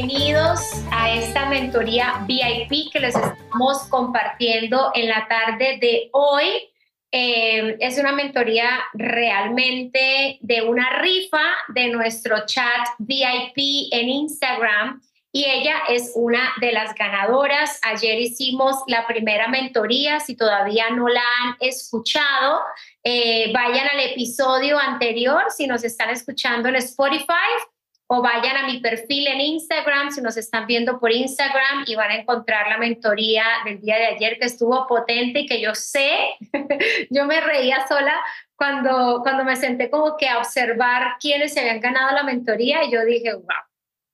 bienvenidos a esta mentoría VIP que les estamos compartiendo en la tarde de hoy. Eh, es una mentoría realmente de una rifa de nuestro chat VIP en Instagram y ella es una de las ganadoras. Ayer hicimos la primera mentoría, si todavía no la han escuchado, eh, vayan al episodio anterior, si nos están escuchando en Spotify o vayan a mi perfil en Instagram si nos están viendo por Instagram y van a encontrar la mentoría del día de ayer que estuvo potente y que yo sé, yo me reía sola cuando, cuando me senté como que a observar quiénes se habían ganado la mentoría y yo dije, wow,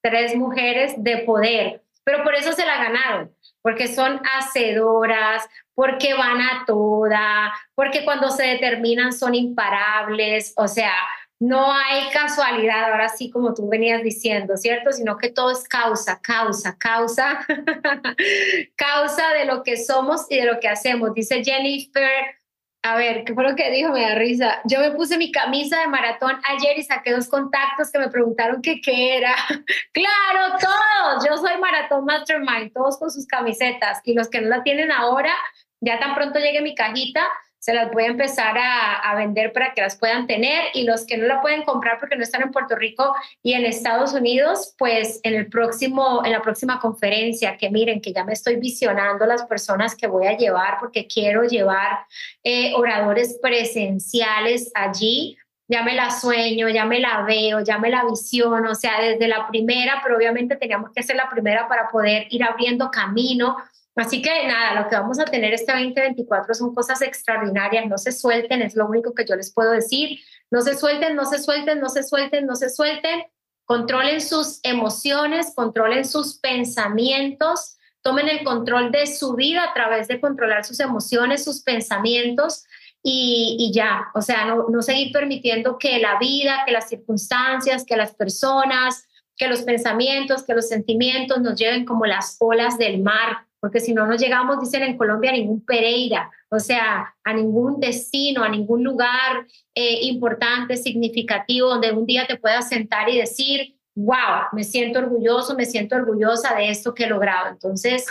tres mujeres de poder, pero por eso se la ganaron, porque son hacedoras, porque van a toda, porque cuando se determinan son imparables, o sea, no hay casualidad, ahora sí como tú venías diciendo, ¿cierto? Sino que todo es causa, causa, causa, causa de lo que somos y de lo que hacemos. Dice Jennifer, a ver, ¿qué fue lo que dijo? Me da risa. Yo me puse mi camisa de maratón ayer y saqué dos contactos que me preguntaron qué era. claro, todos. Yo soy Maratón Mastermind, todos con sus camisetas. Y los que no la tienen ahora, ya tan pronto llegue mi cajita, se las voy a empezar a, vender para que las puedan tener y los que no la pueden comprar porque no están en Puerto Rico y en Estados Unidos, pues en el próximo, en la próxima conferencia, que miren que ya me estoy visionando las personas que voy a llevar porque quiero llevar eh, oradores presenciales allí. Ya me la sueño, ya me la veo, ya me la visiono, o sea, desde la primera, pero obviamente teníamos que hacer la primera para poder ir abriendo camino Así que nada, lo que vamos a tener este 2024 son cosas extraordinarias, no se suelten, es lo único que yo les puedo decir, no se suelten, no se suelten, no se suelten, no se suelten, controlen sus emociones, controlen sus pensamientos, tomen el control de su vida a través de controlar sus emociones, sus pensamientos y, ya, o sea, no, no seguir permitiendo que la vida, que las circunstancias, que las personas, que los pensamientos, que los sentimientos nos lleven como las olas del mar porque si no, no llegamos, dicen en Colombia, a ningún Pereira, o sea, a ningún destino, a ningún lugar eh, importante, significativo, donde un día te puedas sentar y decir, wow, me siento orgulloso, me siento orgullosa de esto que he logrado. Entonces,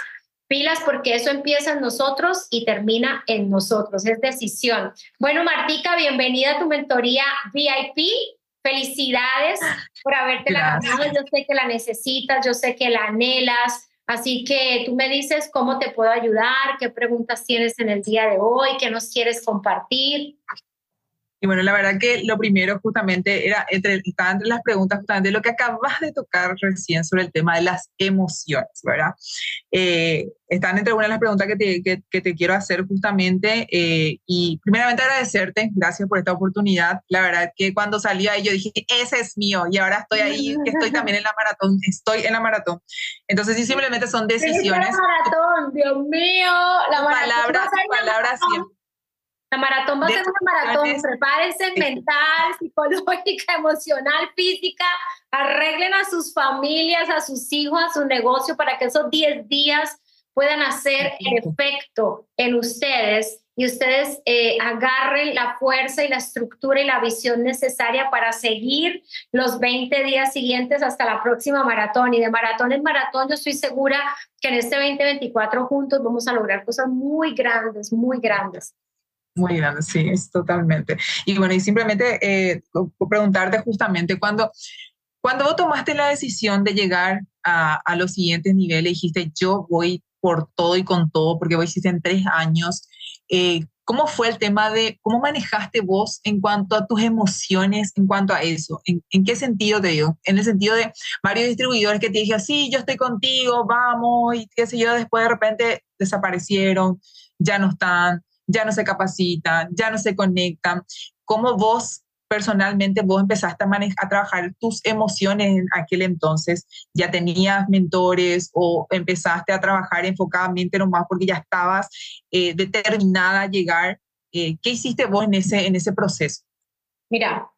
pilas porque eso empieza en nosotros y termina en nosotros, es decisión. Bueno, Martica, bienvenida a tu mentoría VIP. Felicidades por haberte la ganado. Yo sé que la necesitas, yo sé que la anhelas, Así que tú me dices cómo te puedo ayudar, qué preguntas tienes en el día de hoy, qué nos quieres compartir. Y bueno, la verdad que lo primero justamente era, entre, estaba entre las preguntas justamente lo que acabas de tocar recién sobre el tema de las emociones, ¿verdad? Eh, están entre una de las preguntas que te, que, te quiero hacer justamente. Eh, y primeramente agradecerte, gracias por esta oportunidad. La verdad que cuando salí ahí yo dije, ese es mío y ahora estoy ahí, que estoy también en la maratón, estoy en la maratón. Entonces, sí, simplemente son decisiones. La maratón, Dios mío, la maratón. Palabras, palabras siempre la maratón va a ser una maratón, prepárense mental, psicológica, emocional, física, arreglen a sus familias, a sus hijos, a su negocio para que esos 10 días puedan hacer efecto en ustedes y ustedes eh, agarren la fuerza y la estructura y la visión necesaria para seguir los 20 días siguientes hasta la próxima maratón. Y de maratón en maratón, yo estoy segura que en este 2024 juntos vamos a lograr cosas muy grandes, muy grandes. Muy grande, sí, es totalmente. Y bueno, y simplemente eh, preguntarte justamente cuando, cuando vos tomaste la decisión de llegar a, a, los siguientes niveles, dijiste, yo voy por todo y con todo, porque vos hiciste en tres años, eh, ¿cómo fue el tema de cómo manejaste vos en cuanto a tus emociones, en cuanto a eso? ¿En, en qué sentido te digo? En el sentido de varios distribuidores que te dijeron, sí, yo estoy contigo, vamos, y qué sé yo, después de repente desaparecieron, ya no están ya no se capacitan, ya no se conectan. ¿Cómo vos personalmente vos empezaste a, a trabajar tus emociones en aquel entonces? ¿Ya tenías mentores o empezaste a trabajar enfocadamente nomás porque ya estabas eh, determinada a llegar? Eh, ¿Qué hiciste vos en ese, en ese proceso? Mira,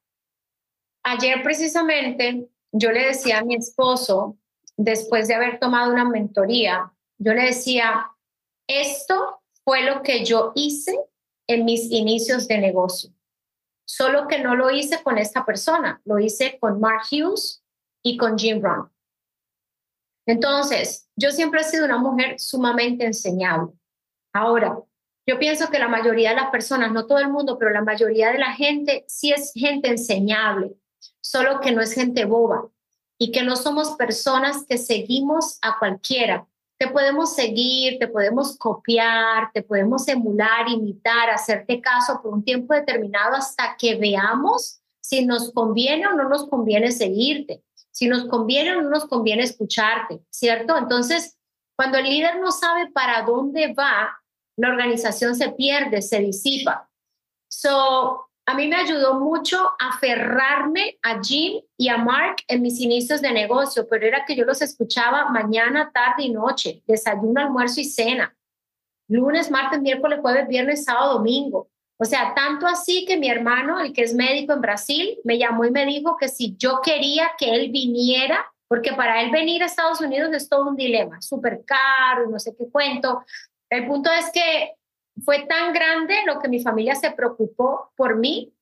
ayer precisamente yo le decía a mi esposo, después de haber tomado una mentoría, yo le decía, esto fue lo que yo hice en mis inicios de negocio. Solo que no lo hice con esta persona, lo hice con Mark Hughes y con Jim Brown. Entonces, yo siempre he sido una mujer sumamente enseñable. Ahora, yo pienso que la mayoría de las personas, no todo el mundo, pero la mayoría de la gente sí es gente enseñable, solo que no es gente boba y que no somos personas que seguimos a cualquiera. Te podemos seguir, te podemos copiar, te podemos emular, imitar, hacerte caso por un tiempo determinado hasta que veamos si nos conviene o no nos conviene seguirte, si nos conviene o no nos conviene escucharte, ¿cierto? Entonces, cuando el líder no sabe para dónde va, la organización se pierde, se disipa. So, a mí me ayudó mucho aferrarme a Jim y a Mark en mis inicios de negocio, pero era que yo los escuchaba mañana, tarde y noche, desayuno, almuerzo y cena, lunes, martes, miércoles, jueves, viernes, sábado, domingo. O sea, tanto así que mi hermano, el que es médico en Brasil, me llamó y me dijo que si yo quería que él viniera, porque para él venir a Estados Unidos es todo un dilema, súper caro, no sé qué cuento. El punto es que fue tan grande lo que mi familia se preocupó por mí,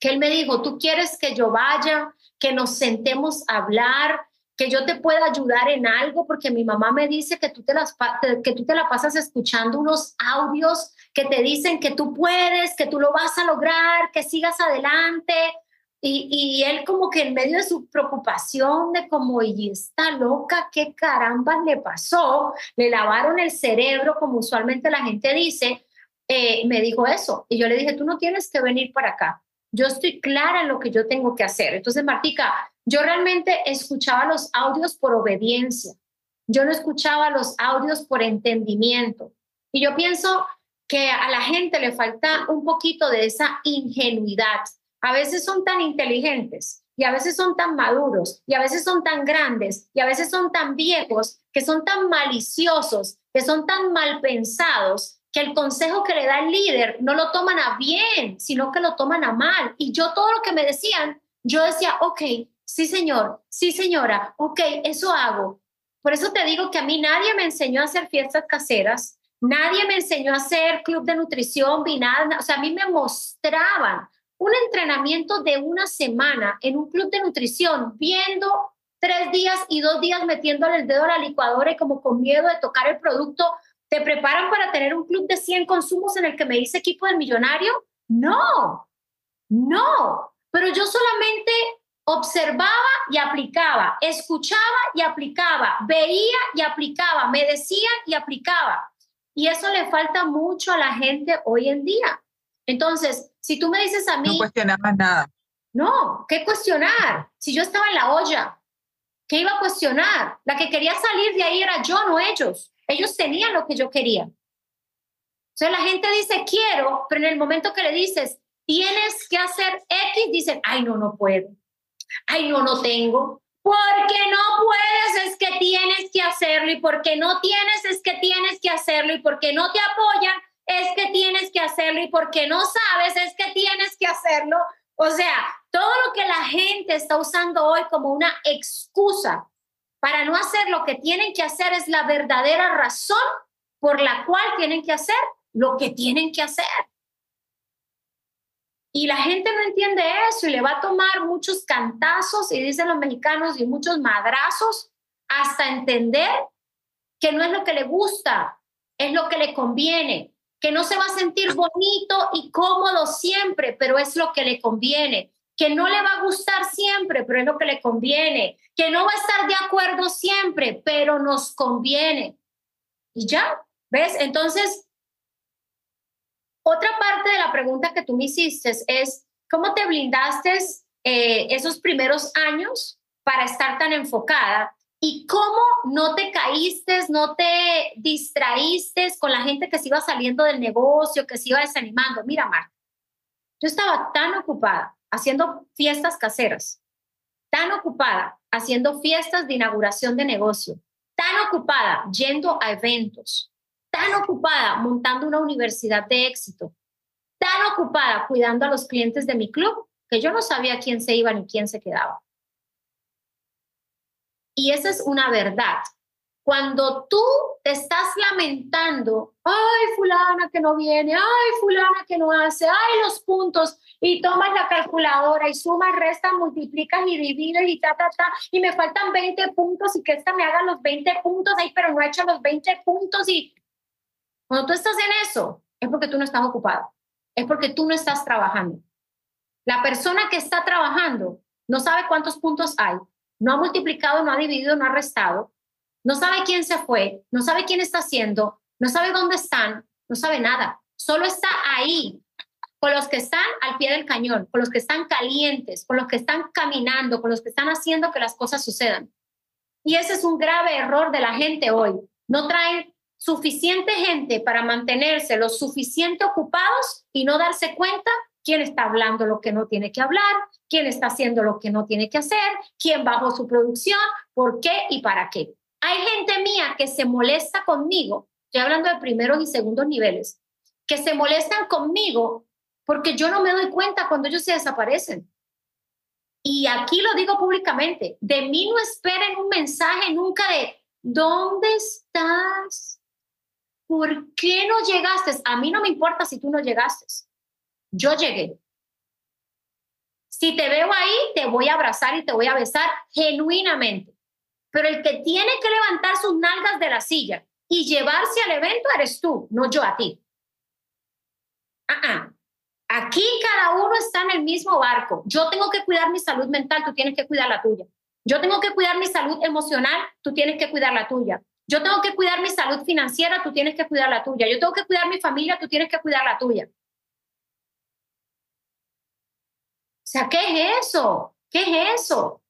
que él me dijo, tú quieres que yo vaya, que nos sentemos a hablar, que yo te pueda ayudar en algo, porque mi mamá me dice que tú te, las, que tú te la pasas escuchando unos audios que te dicen que tú puedes, que tú lo vas a lograr, que sigas adelante. Y, él como que en medio de su preocupación de como, y está loca, ¿qué caramba le pasó? Le lavaron el cerebro, como usualmente la gente dice, eh, me dijo eso. Y yo le dije, tú no tienes que venir para acá. Yo estoy clara en lo que yo tengo que hacer. Entonces, Martica, yo realmente escuchaba los audios por obediencia. Yo no escuchaba los audios por entendimiento. Y yo pienso que a la gente le falta un poquito de esa ingenuidad a veces son tan inteligentes y a veces son tan maduros y a veces son tan grandes y a veces son tan viejos que son tan maliciosos, que son tan mal pensados que el consejo que le da el líder no lo toman a bien, sino que lo toman a mal. Y yo todo lo que me decían, yo decía, ok, sí señor, sí señora, ok, eso hago. Por eso te digo que a mí nadie me enseñó a hacer fiestas caseras, nadie me enseñó a hacer club de nutrición, vi nada, o sea, a mí me mostraban un entrenamiento de una semana en un club de nutrición, viendo tres días y dos días metiéndole el dedo a la licuadora y como con miedo de tocar el producto, ¿te preparan para tener un club de 100 consumos en el que me dice equipo del millonario? No, no, pero yo solamente observaba y aplicaba, escuchaba y aplicaba, veía y aplicaba, me decían y aplicaba. Y eso le falta mucho a la gente hoy en día. Entonces, si tú me dices a mí... No cuestionabas nada. No, ¿qué cuestionar? Si yo estaba en la olla, ¿qué iba a cuestionar? La que quería salir de ahí era yo, no ellos. Ellos tenían lo que yo quería. Entonces la gente dice quiero, pero en el momento que le dices tienes que hacer X, dicen, ay, no, no puedo. Ay, no, no tengo. Porque no puedes es que tienes que hacerlo y porque no tienes es que tienes que hacerlo y porque no te apoyan es que tienes que hacerlo y porque no sabes es que tienes que hacerlo. O sea, todo lo que la gente está usando hoy como una excusa para no hacer lo que tienen que hacer es la verdadera razón por la cual tienen que hacer lo que tienen que hacer. Y la gente no entiende eso y le va a tomar muchos cantazos, y dicen los mexicanos, y muchos madrazos hasta entender que no es lo que le gusta, es lo que le conviene que no se va a sentir bonito y cómodo siempre, pero es lo que le conviene, que no le va a gustar siempre, pero es lo que le conviene, que no va a estar de acuerdo siempre, pero nos conviene. Y ya, ¿ves? Entonces, otra parte de la pregunta que tú me hiciste es, ¿cómo te blindaste eh, esos primeros años para estar tan enfocada? ¿Y cómo no te caíste, no te distraíste con la gente que se iba saliendo del negocio, que se iba desanimando? Mira, Marta, yo estaba tan ocupada haciendo fiestas caseras, tan ocupada haciendo fiestas de inauguración de negocio, tan ocupada yendo a eventos, tan ocupada montando una universidad de éxito, tan ocupada cuidando a los clientes de mi club, que yo no sabía quién se iba ni quién se quedaba. Y esa es una verdad. Cuando tú te estás lamentando, ay, fulana que no viene, ay, fulana que no hace, ay, los puntos, y tomas la calculadora y sumas, restas, multiplicas y divides y ta, ta, ta, y me faltan 20 puntos y que esta me haga los 20 puntos ahí, pero no he hecho los 20 puntos y cuando tú estás en eso, es porque tú no estás ocupado, es porque tú no estás trabajando. La persona que está trabajando no sabe cuántos puntos hay, no ha multiplicado, no ha dividido, no ha restado, no sabe quién se fue, no sabe quién está haciendo, no sabe dónde están, no sabe nada. Solo está ahí, con los que están al pie del cañón, con los que están calientes, con los que están caminando, con los que están haciendo que las cosas sucedan. Y ese es un grave error de la gente hoy. No traen suficiente gente para mantenerse lo suficiente ocupados y no darse cuenta quién está hablando lo que no tiene que hablar, quién está haciendo lo que no tiene que hacer, quién bajó su producción, por qué y para qué. Hay gente mía que se molesta conmigo, estoy hablando de primeros y segundos niveles, que se molestan conmigo porque yo no me doy cuenta cuando ellos se desaparecen. Y aquí lo digo públicamente, de mí no esperen un mensaje nunca de, ¿dónde estás? ¿Por qué no llegaste? A mí no me importa si tú no llegaste. Yo llegué. Si te veo ahí, te voy a abrazar y te voy a besar genuinamente. Pero el que tiene que levantar sus nalgas de la silla y llevarse al evento eres tú, no yo a ti. Uh Aquí cada uno está en el mismo barco. Yo tengo que cuidar mi salud mental, tú tienes que cuidar la tuya. Yo tengo que cuidar mi salud emocional, tú tienes que cuidar la tuya. Yo tengo que cuidar mi salud financiera, tú tienes que cuidar la tuya. Yo tengo que cuidar mi familia, tú tienes que cuidar la tuya. O sea, ¿qué es eso? ¿Qué es eso?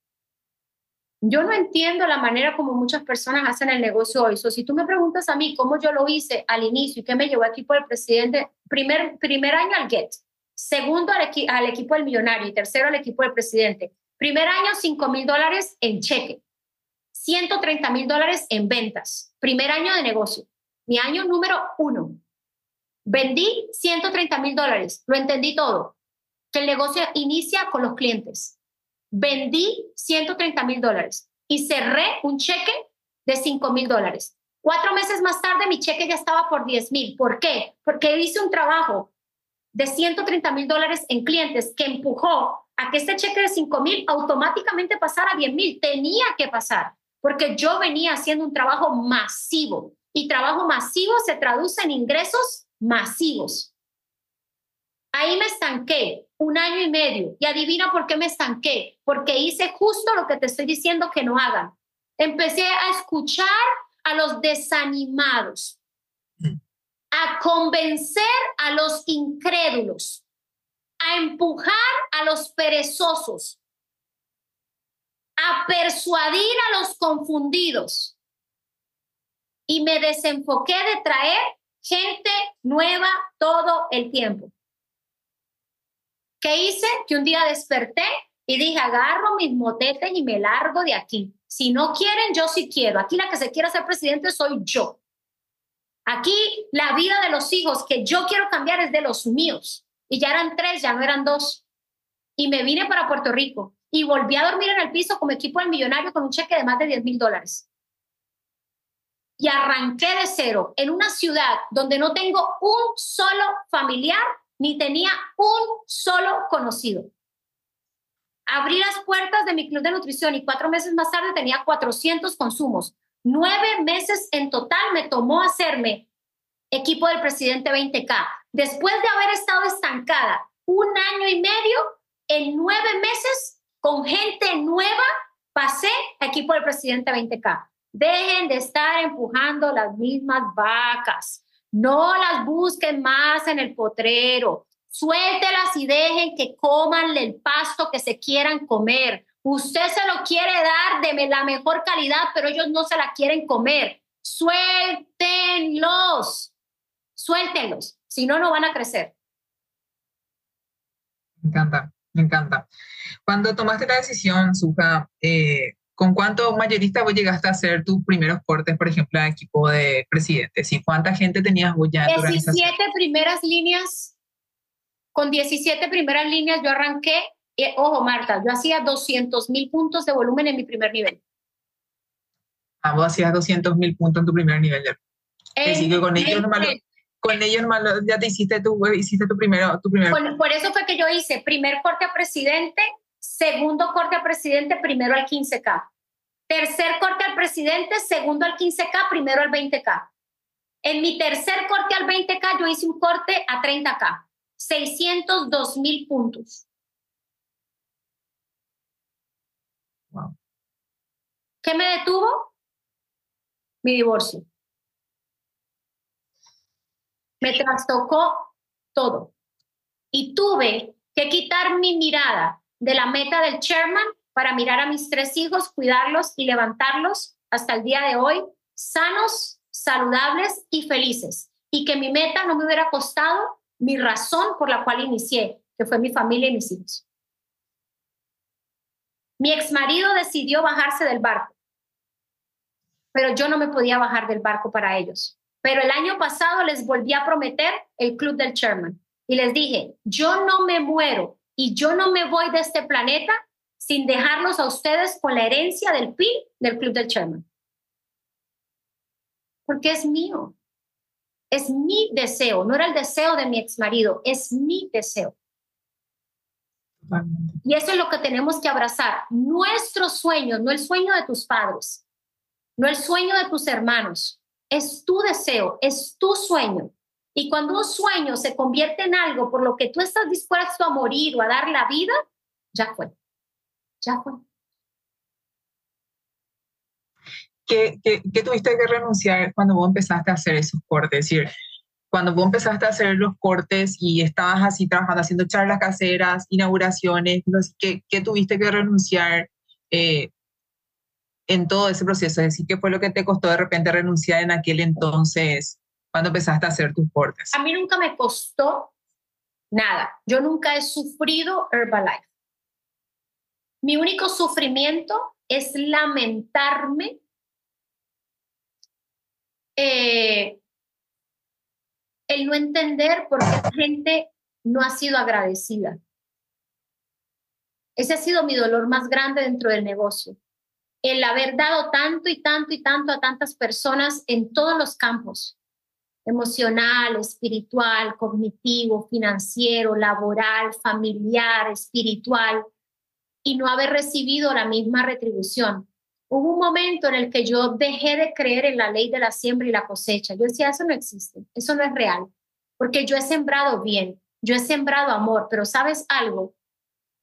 Yo no entiendo la manera como muchas personas hacen el negocio hoy. si tú me preguntas a mí cómo yo lo hice al inicio y qué me llevó aquí por el presidente, primer, primer año al GET, segundo al, al equipo del millonario y tercero al equipo del presidente. Primer año, 5 mil dólares en cheque, 130 mil dólares en ventas. Primer año de negocio. Mi año número uno. Vendí 130 mil dólares. Lo entendí todo. El negocio inicia con los clientes vendí 130 mil dólares y cerré un cheque de 5 mil dólares. Cuatro meses más tarde mi cheque ya estaba por 10 mil. ¿Por qué? Porque hice un trabajo de 130 mil dólares en clientes que empujó a que este cheque de 5 mil automáticamente pasara a 10 mil. Tenía que pasar porque yo venía haciendo un trabajo masivo y trabajo masivo se traduce en ingresos masivos. Ahí me estanqué un año y medio. Y adivina por qué me estanqué. Porque hice justo lo que te estoy diciendo que no hagan. Empecé a escuchar a los desanimados, a convencer a los incrédulos, a empujar a los perezosos, a persuadir a los confundidos. Y me desenfoqué de traer gente nueva todo el tiempo. ¿Qué hice? Que un día desperté y dije, agarro mis motetes y me largo de aquí. Si no quieren, yo sí quiero. Aquí la que se quiera ser presidente soy yo. Aquí la vida de los hijos que yo quiero cambiar es de los míos. Y ya eran tres, ya no eran dos. Y me vine para Puerto Rico y volví a dormir en el piso como equipo del millonario con un cheque de más de 10 mil dólares. Y arranqué de cero en una ciudad donde no tengo un solo familiar ni tenía un solo conocido. Abrí las puertas de mi club de nutrición y cuatro meses más tarde tenía 400 consumos. Nueve meses en total me tomó hacerme equipo del presidente 20K. Después de haber estado estancada un año y medio, en nueve meses, con gente nueva, pasé equipo del presidente 20K. Dejen de estar empujando las mismas vacas. No las busquen más en el potrero. Suéltelas y dejen que coman el pasto que se quieran comer. Usted se lo quiere dar de la mejor calidad, pero ellos no se la quieren comer. Suéltenlos. Suéltenlos. Si no, no van a crecer. Me encanta, me encanta. Cuando tomaste la decisión, Suja, eh, ¿Con cuántos mayoristas vos llegaste a hacer tus primeros cortes, por ejemplo, al equipo de presidentes? ¿Y cuánta gente tenías vos ya en 17 primeras líneas, con 17 primeras líneas yo arranqué, ojo Marta, yo hacía 200 mil puntos de volumen en mi primer nivel. Ah, vos hacías 200 mil puntos en tu primer nivel. En, con ellos, con ellos ya te hiciste tu, hiciste tu primero, tu primero. Por, eso fue que yo hice primer corte a presidente, segundo corte a presidente, primero al 15K. Tercer corte al presidente, segundo al 15K, primero al 20K. En mi tercer corte al 20K, yo hice un corte a 30K. 602 mil puntos. Wow. ¿Qué me detuvo? Mi divorcio. Me trastocó todo. Y tuve que quitar mi mirada de la meta del chairman para mirar a mis tres hijos, cuidarlos y levantarlos hasta el día de hoy, sanos, saludables y felices. Y que mi meta no me hubiera costado mi razón por la cual inicié, que fue mi familia y mis hijos. Mi ex marido decidió bajarse del barco, pero yo no me podía bajar del barco para ellos. Pero el año pasado les volví a prometer el club del chairman y les dije, yo no me muero y yo no me voy de este planeta sin dejarlos a ustedes con la herencia del PIB del Club del Chairman. Porque es mío. Es mi deseo, no era el deseo de mi ex marido, es mi deseo. Y eso es lo que tenemos que abrazar. Nuestro sueño, no el sueño de tus padres, no el sueño de tus hermanos, es tu deseo, es tu sueño. Y cuando un sueño se convierte en algo por lo que tú estás dispuesto a morir o a dar la vida, ya fue ya fue. ¿Qué, tuviste que renunciar cuando vos empezaste a hacer esos cortes? Es decir, cuando vos empezaste a hacer los cortes y estabas así trabajando, haciendo charlas caseras, inauguraciones, ¿qué, qué tuviste que renunciar eh, en todo ese proceso? Es decir, ¿qué fue lo que te costó de repente renunciar en aquel entonces cuando empezaste a hacer tus cortes? A mí nunca me costó nada. Yo nunca he sufrido Herbalife. Mi único sufrimiento es lamentarme eh, el no entender por qué la gente no ha sido agradecida. Ese ha sido mi dolor más grande dentro del negocio. El haber dado tanto y tanto y tanto a tantas personas en todos los campos, emocional, espiritual, cognitivo, financiero, laboral, familiar, espiritual y no haber recibido la misma retribución. Hubo un momento en el que yo dejé de creer en la ley de la siembra y la cosecha. Yo decía, eso no existe, eso no es real, porque yo he sembrado bien, yo he sembrado amor, pero sabes algo,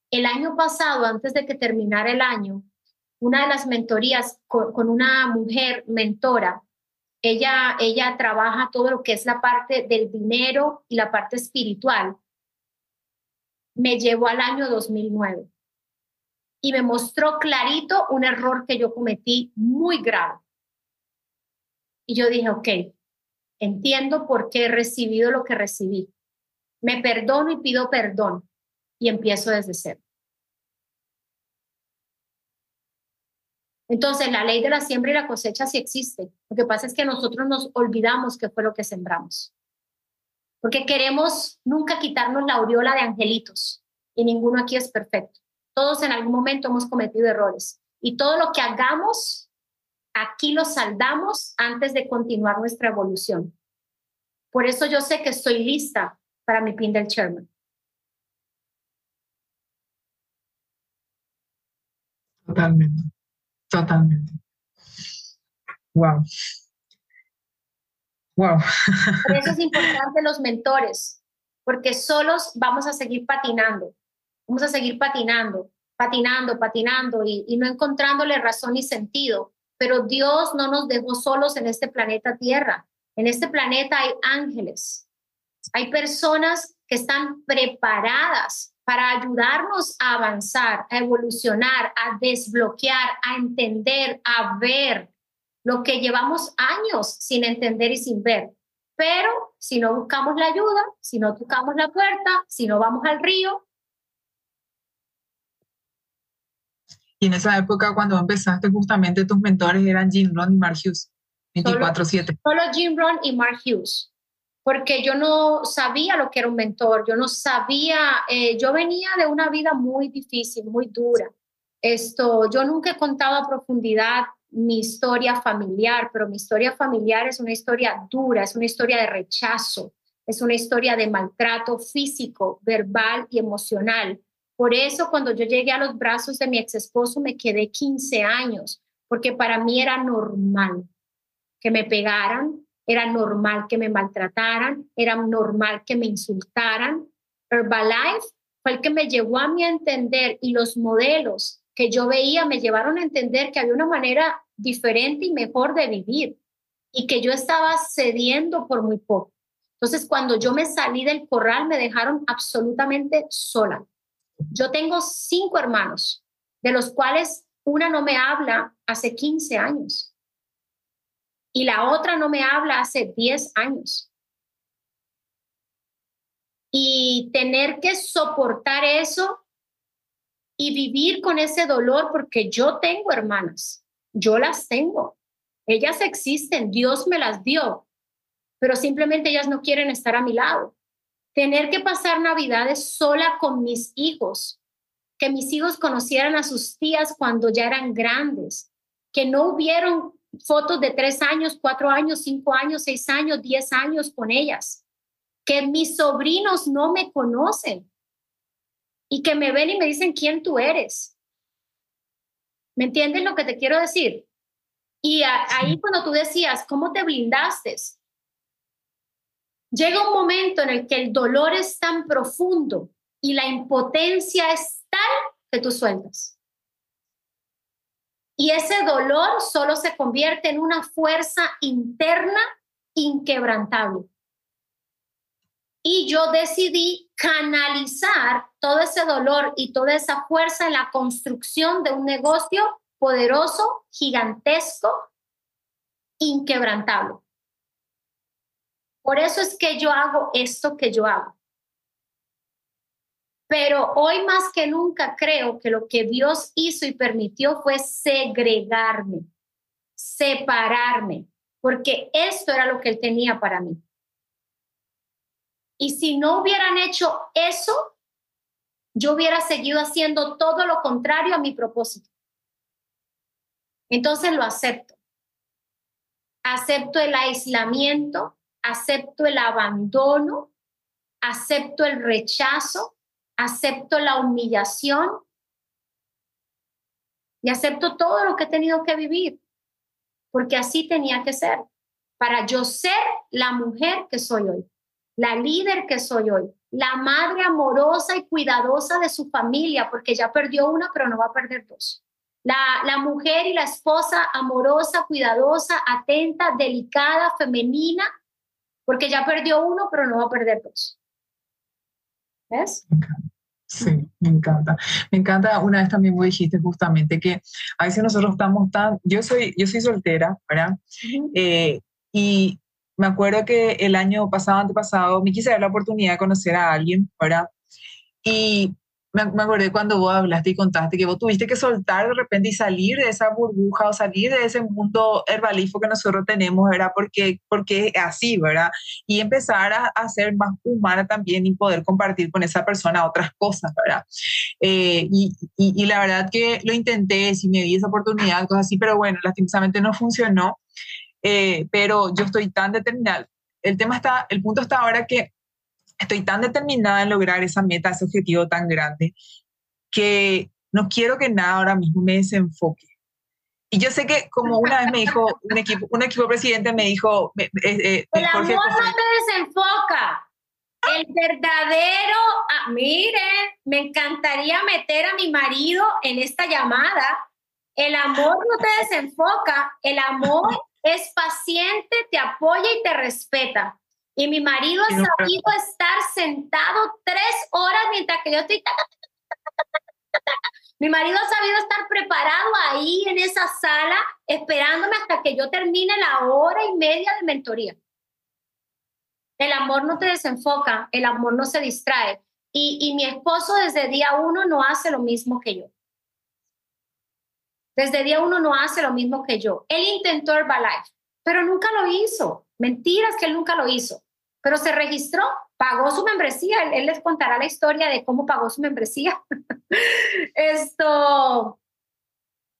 el año pasado, antes de que terminara el año, una de las mentorías con, una mujer mentora, ella, ella trabaja todo lo que es la parte del dinero y la parte espiritual, me llevó al año 2009 y me mostró clarito un error que yo cometí muy grave. Y yo dije, ok, entiendo por qué he recibido lo que recibí. Me perdono y pido perdón y empiezo desde cero. Entonces, la ley de la siembra y la cosecha sí existe. Lo que pasa es que nosotros nos olvidamos que fue lo que sembramos. Porque queremos nunca quitarnos la aureola de angelitos y ninguno aquí es perfecto. Todos en algún momento hemos cometido errores y todo lo que hagamos, aquí lo saldamos antes de continuar nuestra evolución. Por eso yo sé que estoy lista para mi pin del chairman. Totalmente, totalmente. Wow. Wow. Por eso es importante los mentores, porque solos vamos a seguir patinando vamos a seguir patinando, patinando, patinando y, no encontrándole razón ni sentido. Pero Dios no nos dejó solos en este planeta Tierra. En este planeta hay ángeles, hay personas que están preparadas para ayudarnos a avanzar, a evolucionar, a desbloquear, a entender, a ver lo que llevamos años sin entender y sin ver. Pero si no buscamos la ayuda, si no tocamos la puerta, si no vamos al río, Y en esa época, cuando empezaste, justamente tus mentores eran Jim Rohn y Mark Hughes, 24-7. Solo, Jim Rohn y Mark Hughes, porque yo no sabía lo que era un mentor, yo no sabía, eh, yo venía de una vida muy difícil, muy dura. Esto, yo nunca he contado a profundidad mi historia familiar, pero mi historia familiar es una historia dura, es una historia de rechazo, es una historia de maltrato físico, verbal y emocional. Por eso cuando yo llegué a los brazos de mi ex esposo me quedé 15 años, porque para mí era normal que me pegaran, era normal que me maltrataran, era normal que me insultaran. Herbalife fue el que me llevó a mí a entender y los modelos que yo veía me llevaron a entender que había una manera diferente y mejor de vivir y que yo estaba cediendo por muy poco. Entonces, cuando yo me salí del corral, me dejaron absolutamente sola. Yo tengo cinco hermanos, de los cuales una no me habla hace 15 años y la otra no me habla hace 10 años. Y tener que soportar eso y vivir con ese dolor porque yo tengo hermanas, yo las tengo, ellas existen, Dios me las dio, pero simplemente ellas no quieren estar a mi lado. Tener que pasar navidades sola con mis hijos, que mis hijos conocieran a sus tías cuando ya eran grandes, que no hubieron fotos de tres años, cuatro años, cinco años, seis años, diez años con ellas, que mis sobrinos no me conocen y que me ven y me dicen quién tú eres. ¿Me entienden lo que te quiero decir? Y ahí cuando tú decías, ¿cómo te blindaste? Llega un momento en el que el dolor es tan profundo y la impotencia es tal que tú sueltas. Y ese dolor solo se convierte en una fuerza interna inquebrantable. Y yo decidí canalizar todo ese dolor y toda esa fuerza en la construcción de un negocio poderoso, gigantesco, inquebrantable. Por eso es que yo hago esto que yo hago. Pero hoy más que nunca creo que lo que Dios hizo y permitió fue segregarme, separarme, porque esto era lo que Él tenía para mí. Y si no hubieran hecho eso, yo hubiera seguido haciendo todo lo contrario a mi propósito. Entonces lo acepto. Acepto el aislamiento, acepto el abandono, acepto el rechazo, acepto la humillación y acepto todo lo que he tenido que vivir, porque así tenía que ser, para yo ser la mujer que soy hoy, la líder que soy hoy, la madre amorosa y cuidadosa de su familia, porque ya perdió una, pero no va a perder dos. La, la mujer y la esposa amorosa, cuidadosa, atenta, delicada, femenina, porque ya perdió uno, pero no va a perder dos. ¿Ves? Sí, me encanta. Me encanta, una vez también vos dijiste justamente que a veces nosotros estamos tan, yo soy, yo soy soltera, ¿verdad? Eh, y me acuerdo que el año pasado, antepasado, me quise dar la oportunidad de conocer a alguien, ¿verdad? Y me, acordé cuando vos hablaste y contaste que vos tuviste que soltar de repente y salir de esa burbuja o salir de ese mundo herbalífico que nosotros tenemos, ¿verdad? Porque, porque es así, ¿verdad? Y empezar a, a, ser más humana también y poder compartir con esa persona otras cosas, ¿verdad? Eh, y, y, la verdad que lo intenté, si me di esa oportunidad, cosas así, pero bueno, lastimosamente no funcionó. Eh, pero yo estoy tan determinada. El tema está, el punto está ahora que estoy tan determinada en lograr esa meta, ese objetivo tan grande, que no quiero que nada ahora mismo me desenfoque. Y yo sé que como una vez me dijo un equipo, un equipo presidente me dijo... Eh, eh, el amor no te desenfoca. El verdadero, ah, miren, me encantaría meter a mi marido en esta llamada. El amor no te desenfoca, el amor es paciente, te apoya y te respeta. Y mi marido ha sabido estar sentado tres horas mientras que yo estoy... Mi marido ha sabido estar preparado ahí en esa sala, esperándome hasta que yo termine la hora y media de mentoría. El amor no te desenfoca, el amor no se distrae. Y, y mi esposo desde día uno no hace lo mismo que yo. Desde día uno no hace lo mismo que yo. Él intentó Herbalife, pero nunca lo hizo. Mentiras que él nunca lo hizo pero se registró, pagó su membresía, él, les contará la historia de cómo pagó su membresía. Esto,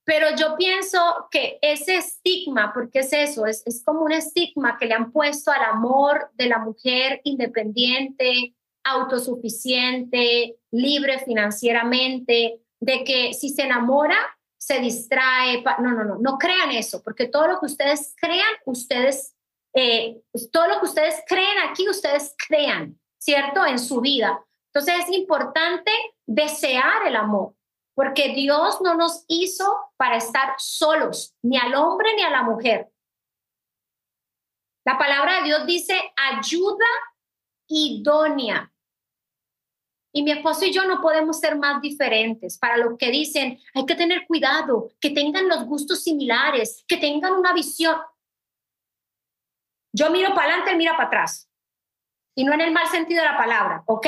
Pero yo pienso que ese estigma, porque es eso, es, es como un estigma que le han puesto al amor de la mujer independiente, autosuficiente, libre financieramente, de que si se enamora, se distrae. No, no, no, no crean eso, porque todo lo que ustedes crean, ustedes, eh, todo lo que ustedes creen aquí, ustedes crean, ¿cierto? En su vida. Entonces es importante desear el amor, porque Dios no nos hizo para estar solos, ni al hombre ni a la mujer. La palabra de Dios dice ayuda idónea. Y mi esposo y yo no podemos ser más diferentes para lo que dicen, hay que tener cuidado, que tengan los gustos similares, que tengan una visión. Yo miro para adelante, él mira para atrás. Y no en el mal sentido de la palabra, ¿ok?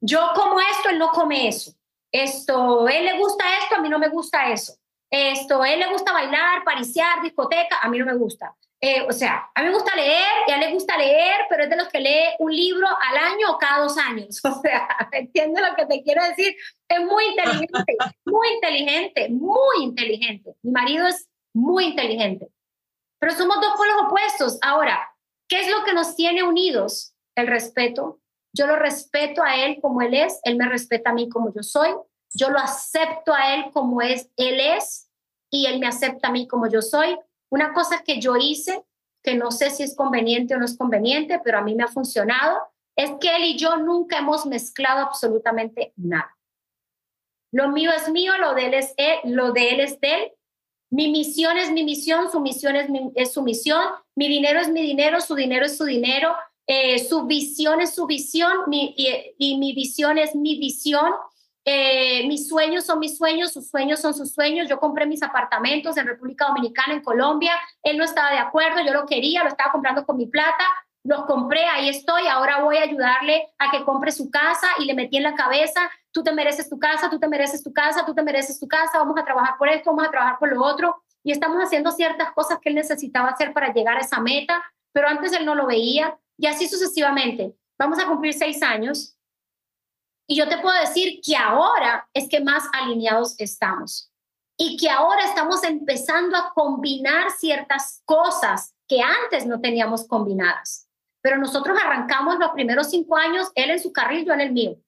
Yo como esto, él no come eso. Esto, él le gusta esto, a mí no me gusta eso. Esto, él le gusta bailar, pariciar, discoteca, a mí no me gusta. Eh, o sea, a mí me gusta leer y a él le gusta leer, pero es de los que lee un libro al año o cada dos años. O sea, ¿entiendes lo que te quiero decir? Es muy inteligente, muy inteligente, muy inteligente. Mi marido es muy inteligente. Pero somos dos polos opuestos. Ahora, ¿qué es lo que nos tiene unidos? El respeto, yo lo respeto a él como él es, él me respeta a mí como yo soy, yo lo acepto a él como es, él es, y él me acepta a mí como yo soy. Una cosa que yo hice, que no sé si es conveniente o no es conveniente, pero a mí me ha funcionado, es que él y yo nunca hemos mezclado absolutamente nada. Lo mío es mío, lo de él es él, lo de él es de él. Mi misión es mi misión, su misión es, es su misión, mi dinero es mi dinero, su dinero es su dinero, eh, su visión es su visión y, mi visión es mi visión. Eh, mis sueños son mis sueños, sus sueños son sus sueños. Yo compré mis apartamentos en República Dominicana, en Colombia. Él no estaba de acuerdo, yo lo quería, lo estaba comprando con mi plata. Los compré, ahí estoy. Ahora voy a ayudarle a que compre su casa y le metí en la cabeza, tú te mereces tu casa, tú te mereces tu casa, tú te mereces tu casa, vamos a trabajar por esto, vamos a trabajar por lo otro. Y estamos haciendo ciertas cosas que él necesitaba hacer para llegar a esa meta, pero antes él no lo veía y así sucesivamente. Vamos a cumplir seis años y yo te puedo decir que ahora es que más alineados estamos y que ahora estamos empezando a combinar ciertas cosas que antes no teníamos combinadas. Pero nosotros arrancamos los primeros cinco años, él en su carril, yo en el mío.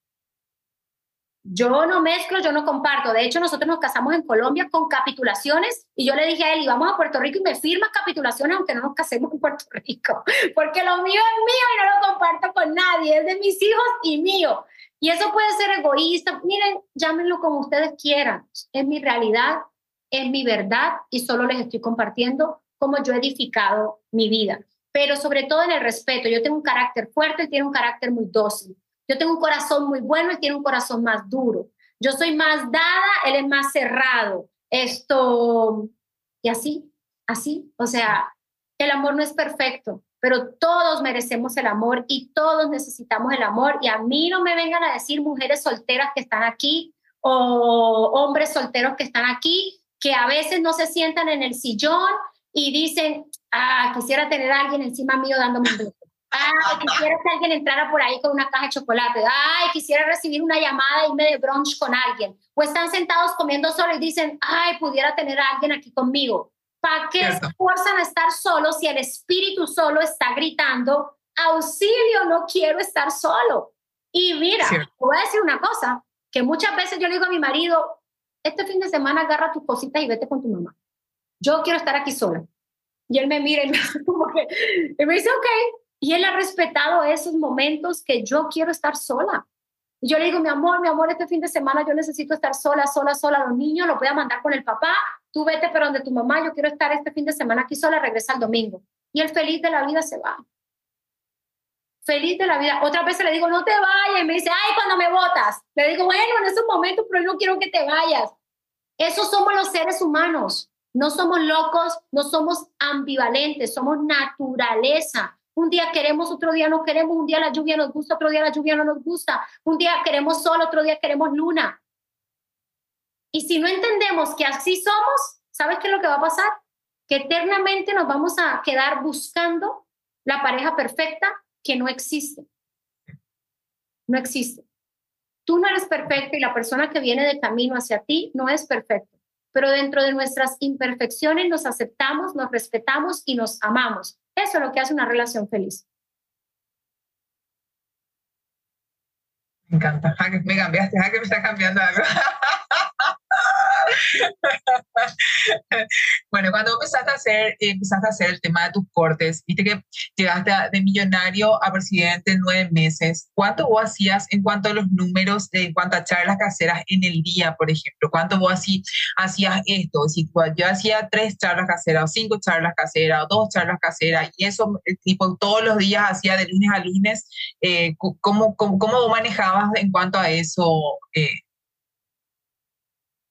Yo no mezclo, yo no comparto. De hecho, nosotros nos casamos en Colombia con capitulaciones y yo le dije a él, y vamos a Puerto Rico y me firmas capitulaciones aunque no nos casemos en Puerto Rico, porque lo mío es mío y no lo comparto con nadie, es de mis hijos y mío. Y eso puede ser egoísta. Miren, llámenlo como ustedes quieran. Es mi realidad, es mi verdad y solo les estoy compartiendo cómo yo he edificado mi vida. Pero sobre todo en el respeto. Yo tengo un carácter fuerte y tiene un carácter muy dócil. Yo tengo un corazón muy bueno y tiene un corazón más duro. Yo soy más dada, él es más cerrado. Esto, y así, así. O sea, el amor no es perfecto, pero todos merecemos el amor y todos necesitamos el amor. Y a mí no me vengan a decir mujeres solteras que están aquí o hombres solteros que están aquí, que a veces no se sientan en el sillón y dicen, ah, quisiera tener a alguien encima mío dándome un beso. Ay, quisiera que alguien entrara por ahí con una caja de chocolate. Ay, quisiera recibir una llamada y irme de brunch con alguien. O están sentados comiendo solo y dicen, ay, pudiera tener a alguien aquí conmigo. ¿Para qué se esfuerzan a estar solos si el espíritu solo está gritando, auxilio, no quiero estar solo? Y mira, voy a decir una cosa, que muchas veces yo le digo a mi marido, este fin de semana agarra tus cositas y vete con tu mamá. Yo quiero estar aquí sola. Y él me mira y me, como que, y me dice, ok, y él ha respetado esos momentos que yo quiero estar sola. Y yo le digo, mi amor, mi amor, este fin de semana yo necesito estar sola, sola, sola. Los niños los voy a mandar con el papá. Tú vete pero donde tu mamá. Yo quiero estar este fin de semana aquí sola, regresa el domingo. Y el feliz de la vida se va. Feliz de la vida. Otra vez le digo, no te vayas. Y me dice, ay, cuando me votas. Le digo, bueno, en esos momentos, pero yo no quiero que te vayas. Esos somos los seres humanos. No somos locos, no somos ambivalentes, somos naturaleza. Un día queremos, otro día no queremos, un día la lluvia nos gusta, otro día la lluvia no nos gusta, un día queremos sol, otro día queremos luna. Y si no entendemos que así somos, ¿sabes qué es lo que va a pasar? Que eternamente nos vamos a quedar buscando la pareja perfecta que no existe. No existe. Tú no eres perfecto y la persona que viene de camino hacia ti no es perfecta. pero dentro de nuestras imperfecciones nos aceptamos, nos respetamos y nos amamos. Eso es lo que hace una relación feliz. Me encanta. me cambiaste, que me está cambiando algo. bueno, cuando empezaste a hacer, empezaste a hacer el tema de tus cortes, viste que llegaste de millonario a presidente en nueve meses. ¿Cuánto vos hacías en cuanto a los números, en cuanto a charlas caseras en el día, por ejemplo? ¿Cuánto vos así, hacías esto? Yo hacía tres charlas caseras, o cinco charlas caseras, o dos charlas caseras, y eso eh, tipo todos los días hacía de lunes a lunes, eh, ¿cómo, cómo, cómo, manejabas en cuanto a eso? Eh?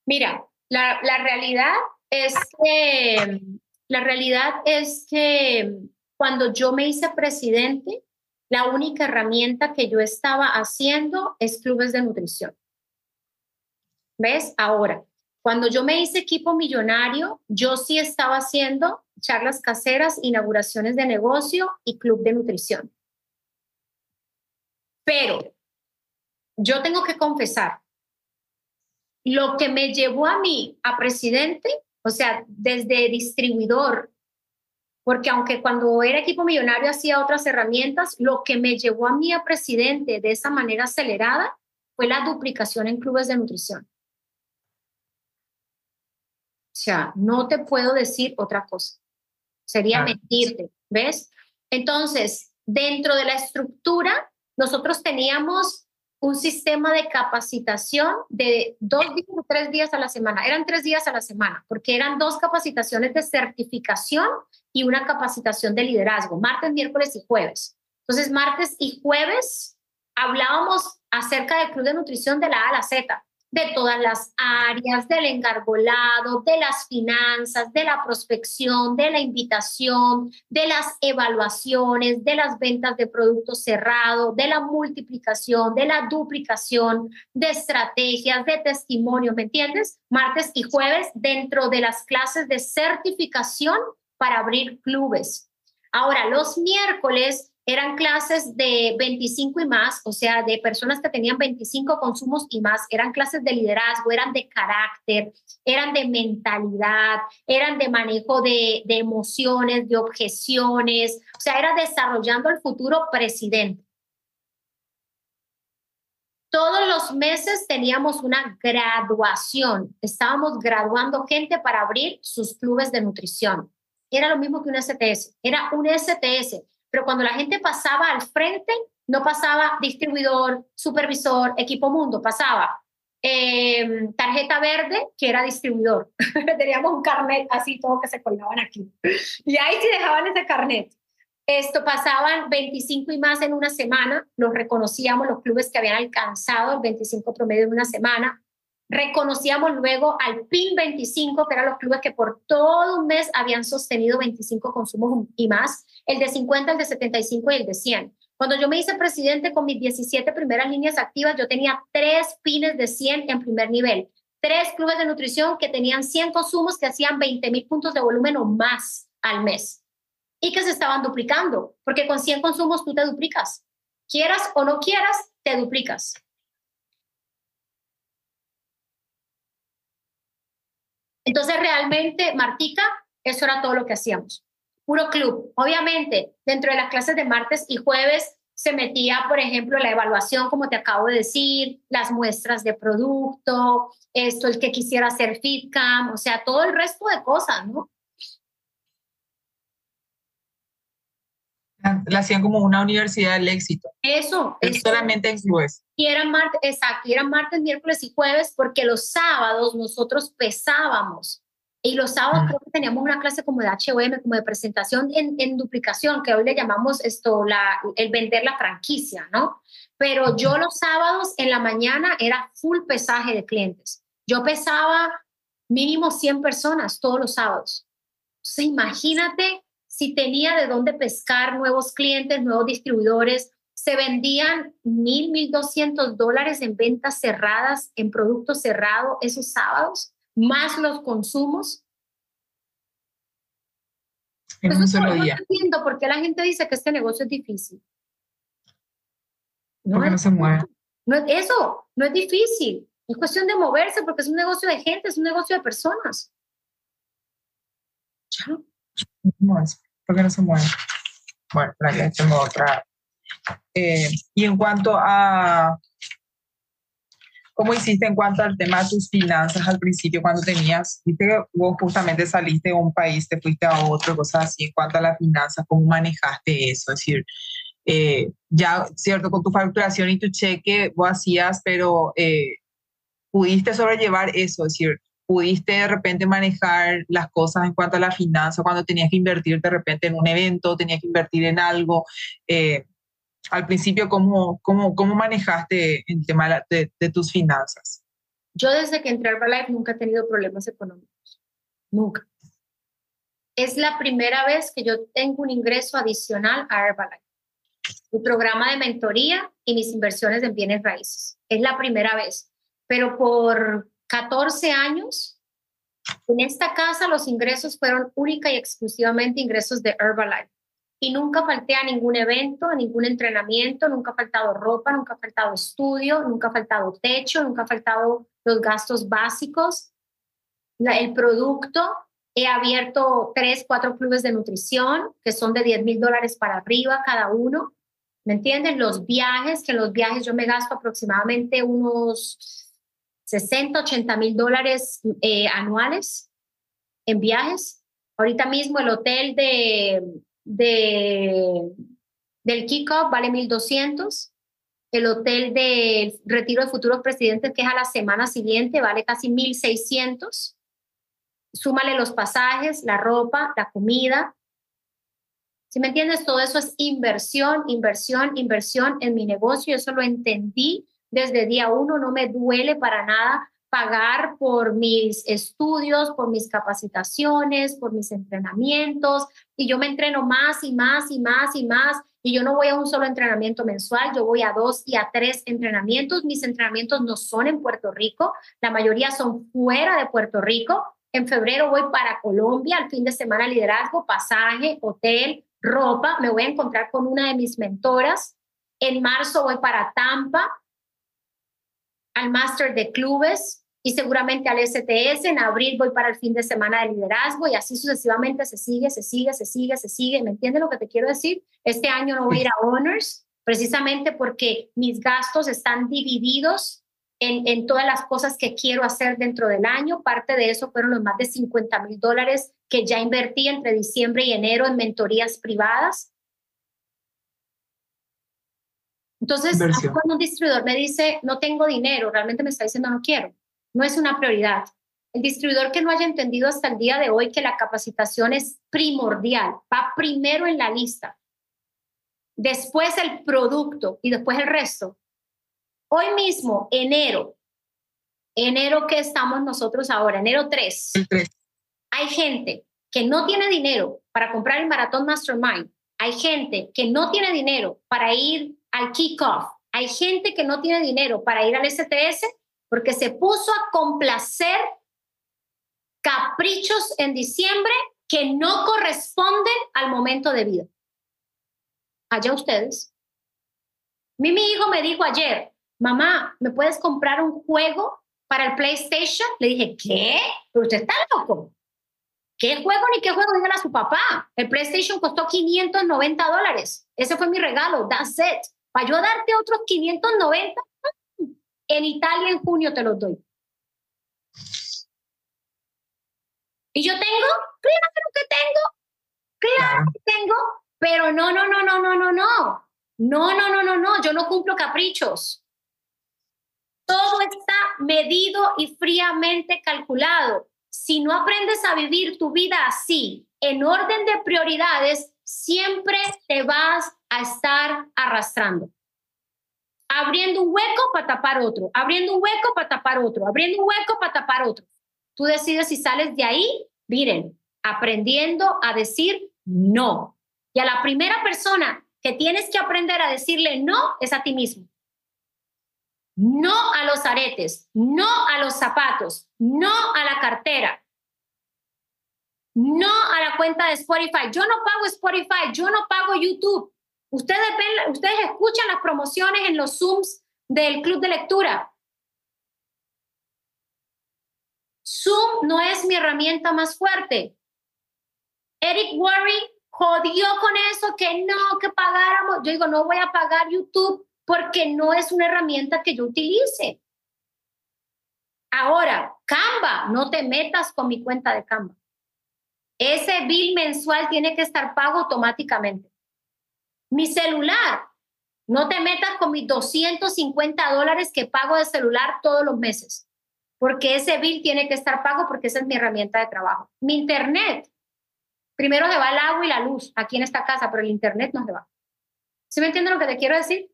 Mira, la, realidad es que, la realidad es que cuando yo me hice presidente, la única herramienta que yo estaba haciendo es clubes de nutrición. ¿Ves? Ahora, cuando yo me hice equipo millonario, yo sí estaba haciendo charlas caseras, inauguraciones de negocio y club de nutrición. Pero yo tengo que confesar lo que me llevó a mí a presidente, o sea, desde distribuidor, porque aunque cuando era equipo millonario hacía otras herramientas, lo que me llevó a mí a presidente de esa manera acelerada fue la duplicación en clubes de nutrición. O sea, no te puedo decir otra cosa. Sería mentirte, ¿ves? Entonces, dentro de la estructura, nosotros teníamos un sistema de capacitación de dos días o tres días a la semana. Eran tres días a la semana, porque eran dos capacitaciones de certificación y una capacitación de liderazgo, martes, miércoles y jueves. Entonces, martes y jueves hablábamos acerca del Club de Nutrición de la A a la Z de todas las áreas, del engargolado, de las finanzas, de la prospección, de la invitación, de las evaluaciones, de las ventas de productos cerrados, de la multiplicación, de la duplicación, de estrategias, de testimonios, ¿me entiendes? Martes y jueves dentro de las clases de certificación para abrir clubes. Ahora, los miércoles eran clases de 25 y más, o sea, de personas que tenían 25 consumos y más, eran clases de liderazgo, eran de carácter, eran de mentalidad, eran de manejo de, emociones, de objeciones, o sea, era desarrollando el futuro presidente. Todos los meses teníamos una graduación, estábamos graduando gente para abrir sus clubes de nutrición. Era lo mismo que un STS, era un STS pero cuando la gente pasaba al frente, no pasaba distribuidor, supervisor, equipo mundo, pasaba em, tarjeta verde, que era distribuidor. Teníamos un carnet así, todo que se colgaban aquí. Y ahí sí dejaban ese carnet. Esto pasaban 25 y más en una semana, los reconocíamos los clubes que habían alcanzado el 25 promedio en una semana, Reconocíamos luego al PIN 25, que eran los clubes que por todo un mes habían sostenido 25 consumos y más, el de 50, el de 75 y el de 100. Cuando yo me hice presidente con mis 17 primeras líneas activas, yo tenía tres pines de 100 en primer nivel, tres clubes de nutrición que tenían 100 consumos que hacían 20 mil puntos de volumen o más al mes y que se estaban duplicando, porque con 100 consumos tú te duplicas. Quieras o no quieras, te duplicas. Entonces, realmente, Martica, eso era todo lo que hacíamos. Puro club. Obviamente, dentro de las clases de martes y jueves se metía, por ejemplo, la evaluación, como te acabo de decir, las muestras de producto, esto, el que quisiera hacer FitCam, o sea, todo el resto de cosas, ¿no? La hacían como una universidad del éxito. Eso. es solamente en clubes. Y eran martes, exacto, y eran martes, miércoles y jueves, porque los sábados nosotros pesábamos. Y los sábados creo que teníamos una clase como de HOM, como de presentación en, en, duplicación, que hoy le llamamos esto, la, el vender la franquicia, ¿no? Pero yo los sábados en la mañana era full pesaje de clientes. Yo pesaba mínimo 100 personas todos los sábados. Entonces, imagínate si tenía de dónde pescar nuevos clientes, nuevos distribuidores, se vendían mil, mil doscientos dólares en ventas cerradas, en productos cerrados esos sábados, más los consumos. En un solo día. No entiendo por qué la gente dice que este negocio es difícil. No Porque no se mueve. No, eso, no es difícil. Es cuestión de moverse porque es un negocio de gente, es un negocio de personas. Chao. ¿Por qué no se mueve? Bueno, que tengo otra. Eh, y en cuanto a ¿Cómo hiciste en cuanto al tema de tus finanzas al principio cuando tenías, viste que vos justamente saliste de un país, te fuiste a otro, cosas así, en cuanto a las finanzas, cómo manejaste eso? Es decir, eh, ya, cierto, con tu facturación y tu cheque vos hacías, pero eh, pudiste sobrellevar eso, es decir, pudiste de repente manejar las cosas en cuanto a la finanza, cuando tenías que invertir de repente en un evento, tenías que invertir en algo. Eh, al principio, ¿cómo, cómo, cómo manejaste el tema de, de, tus finanzas? Yo desde que entré a Herbalife nunca he tenido problemas económicos. Nunca. Es la primera vez que yo tengo un ingreso adicional a Herbalife. Mi programa de mentoría y mis inversiones en bienes raíces. Es la primera vez. Pero por 14 años, en esta casa los ingresos fueron única y exclusivamente ingresos de Herbalife y nunca falté a ningún evento, a ningún entrenamiento, nunca ha faltado ropa, nunca ha faltado estudio, nunca ha faltado techo, nunca ha faltado los gastos básicos, el producto. He abierto tres, cuatro clubes de nutrición que son de 10 mil dólares para arriba cada uno. ¿Me entienden? Los viajes, que en los viajes yo me gasto aproximadamente unos 60, 80 mil dólares eh, anuales en viajes. Ahorita mismo el hotel de, de, del kickoff vale 1.200. El hotel de retiro de futuros presidentes, que es a la semana siguiente, vale casi 1.600. Súmale los pasajes, la ropa, la comida. Si me entiendes, todo eso es inversión, inversión, inversión en mi negocio. Eso lo entendí desde día uno. No me duele para nada pagar por mis estudios, por mis capacitaciones, por mis entrenamientos, y yo me entreno más y más y más y más, y yo no voy a un solo entrenamiento mensual, yo voy a dos y a tres entrenamientos. Mis entrenamientos no son en Puerto Rico, la mayoría son fuera de Puerto Rico. En febrero voy para Colombia, al fin de semana liderazgo, pasaje, hotel, ropa, me voy a encontrar con una de mis mentoras. En marzo voy para Tampa, al máster de clubes y seguramente al STS. En abril voy para el fin de semana de liderazgo y así sucesivamente se sigue, se sigue, se sigue, se sigue. ¿Me entiendes lo que te quiero decir? Este año no voy a ir a Honors precisamente porque mis gastos están divididos en, en, todas las cosas que quiero hacer dentro del año. Parte de eso fueron los más de 50 mil dólares que ya invertí entre diciembre y enero en mentorías privadas. Entonces, cuando un distribuidor me dice, no tengo dinero, realmente me está diciendo, no quiero, no es una prioridad. El distribuidor que no haya entendido hasta el día de hoy que la capacitación es primordial, va primero en la lista, después el producto y después el resto. Hoy mismo, enero, enero que estamos nosotros ahora, enero 3, hay gente que no tiene dinero para comprar el maratón Mastermind, hay gente que no tiene dinero para ir al kickoff. Hay gente que no tiene dinero para ir al STS porque se puso a complacer caprichos en diciembre que no corresponden al momento de vida. Allá ustedes. Mi, mi hijo me dijo ayer, mamá, ¿me puedes comprar un juego para el PlayStation? Le dije, ¿qué? Pero usted está loco. ¿Qué juego ni qué juego? Dígale a su papá. El PlayStation costó 590 dólares. Ese fue mi regalo. That's it. Para yo darte otros 590, en Italia en junio te los doy. Y yo tengo, claro que tengo, claro que tengo, pero no, no, no, no, no, no, no. No, no, no, no, no, yo no cumplo caprichos. Todo está medido y fríamente calculado. Si no aprendes a vivir tu vida así, en orden de prioridades, siempre te vas a estar arrastrando. Abriendo un hueco para tapar otro, abriendo un hueco para tapar otro, abriendo un hueco para tapar otro. Tú decides si sales de ahí, miren, aprendiendo a decir no. Y a la primera persona que tienes que aprender a decirle no es a ti mismo. No a los aretes, no a los zapatos, no a la cartera, no a la cuenta de Spotify. Yo no pago Spotify, yo no pago YouTube. Ustedes ustedes escuchan las promociones en los Zooms del club de lectura. Zoom no es mi herramienta más fuerte. Eric Worry jodió con eso, que no, que pagáramos. Yo digo, no voy a pagar YouTube porque no es una herramienta que yo utilice. Ahora, Canva, no te metas con mi cuenta de Canva. Ese bill mensual tiene que estar pago automáticamente. Mi celular, no te metas con mis 250 dólares que pago de celular todos los meses, porque ese bill tiene que estar pago porque esa es mi herramienta de trabajo. Mi internet, primero se va el agua y la luz aquí en esta casa, pero el internet no se va. ¿Sí me entienden lo que te quiero decir?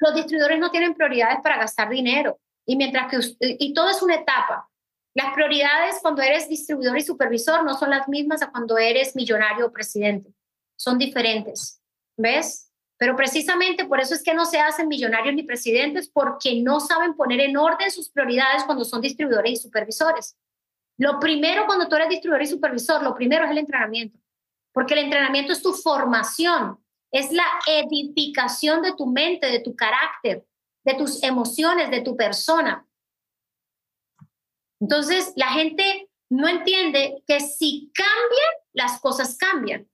Los distribuidores no tienen prioridades para gastar dinero y mientras que y todo es una etapa. Las prioridades cuando eres distribuidor y supervisor no son las mismas a cuando eres millonario o presidente. Son diferentes. ¿Ves? Pero precisamente por eso es que no se hacen millonarios ni presidentes, porque no saben poner en orden sus prioridades cuando son distribuidores y supervisores. Lo primero cuando tú eres distribuidor y supervisor, lo primero es el entrenamiento, porque el entrenamiento es tu formación, es la edificación de tu mente, de tu carácter, de tus emociones, de tu persona. Entonces, la gente no entiende que si cambian, las cosas cambian.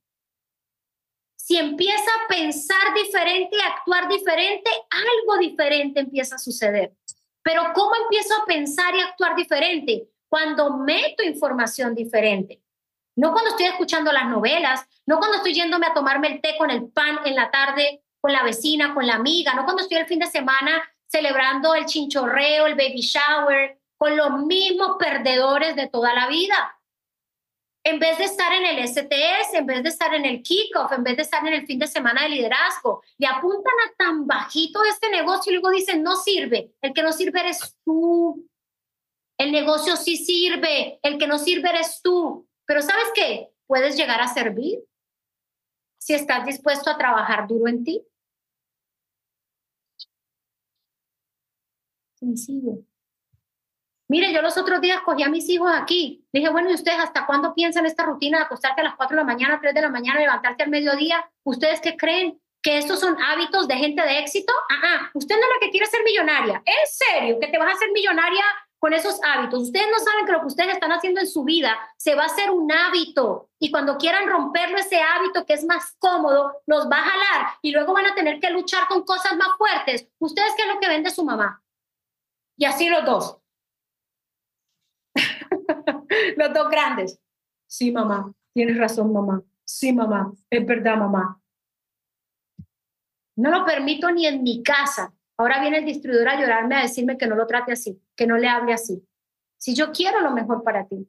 Si empieza a pensar diferente, a actuar diferente, algo diferente empieza a suceder. Pero ¿cómo empiezo a pensar y actuar diferente? Cuando meto información diferente. No cuando estoy escuchando las novelas, no cuando estoy yéndome a tomarme el té con el pan en la tarde con la vecina, con la amiga, no cuando estoy el fin de semana celebrando el chinchorreo, el baby shower, con los mismos perdedores de toda la vida. En vez de estar en el STS, en vez de estar en el kickoff, en vez de estar en el fin de semana de liderazgo, le apuntan a tan bajito este negocio y luego dicen, no sirve. El que no sirve eres tú. El negocio sí sirve, el que no sirve eres tú. Pero ¿sabes qué? Puedes llegar a servir si estás dispuesto a trabajar duro en ti. Sencillo. Mire, yo los otros días cogí a mis hijos aquí. dije, bueno, ¿y ustedes hasta cuándo piensan esta rutina de acostarte a las 4 de la mañana, 3 de la mañana, levantarte al mediodía? ¿Ustedes qué creen? ¿Que estos son hábitos de gente de éxito? Ajá, usted no es la que quiere ser millonaria. ¿En serio? ¿Que te vas a hacer millonaria con esos hábitos? Ustedes no saben que lo que ustedes están haciendo en su vida se va a hacer un hábito. Y cuando quieran romperlo, ese hábito que es más cómodo, los va a jalar y luego van a tener que luchar con cosas más fuertes. ¿Ustedes qué es lo que ven de su mamá? Y así los dos Los dos grandes. Sí, mamá, tienes razón, mamá. Sí, mamá, es verdad, mamá. No lo permito ni en mi casa. Ahora viene el distribuidor a llorarme a decirme que no lo trate así, que no le hable así. Si yo quiero lo mejor para ti,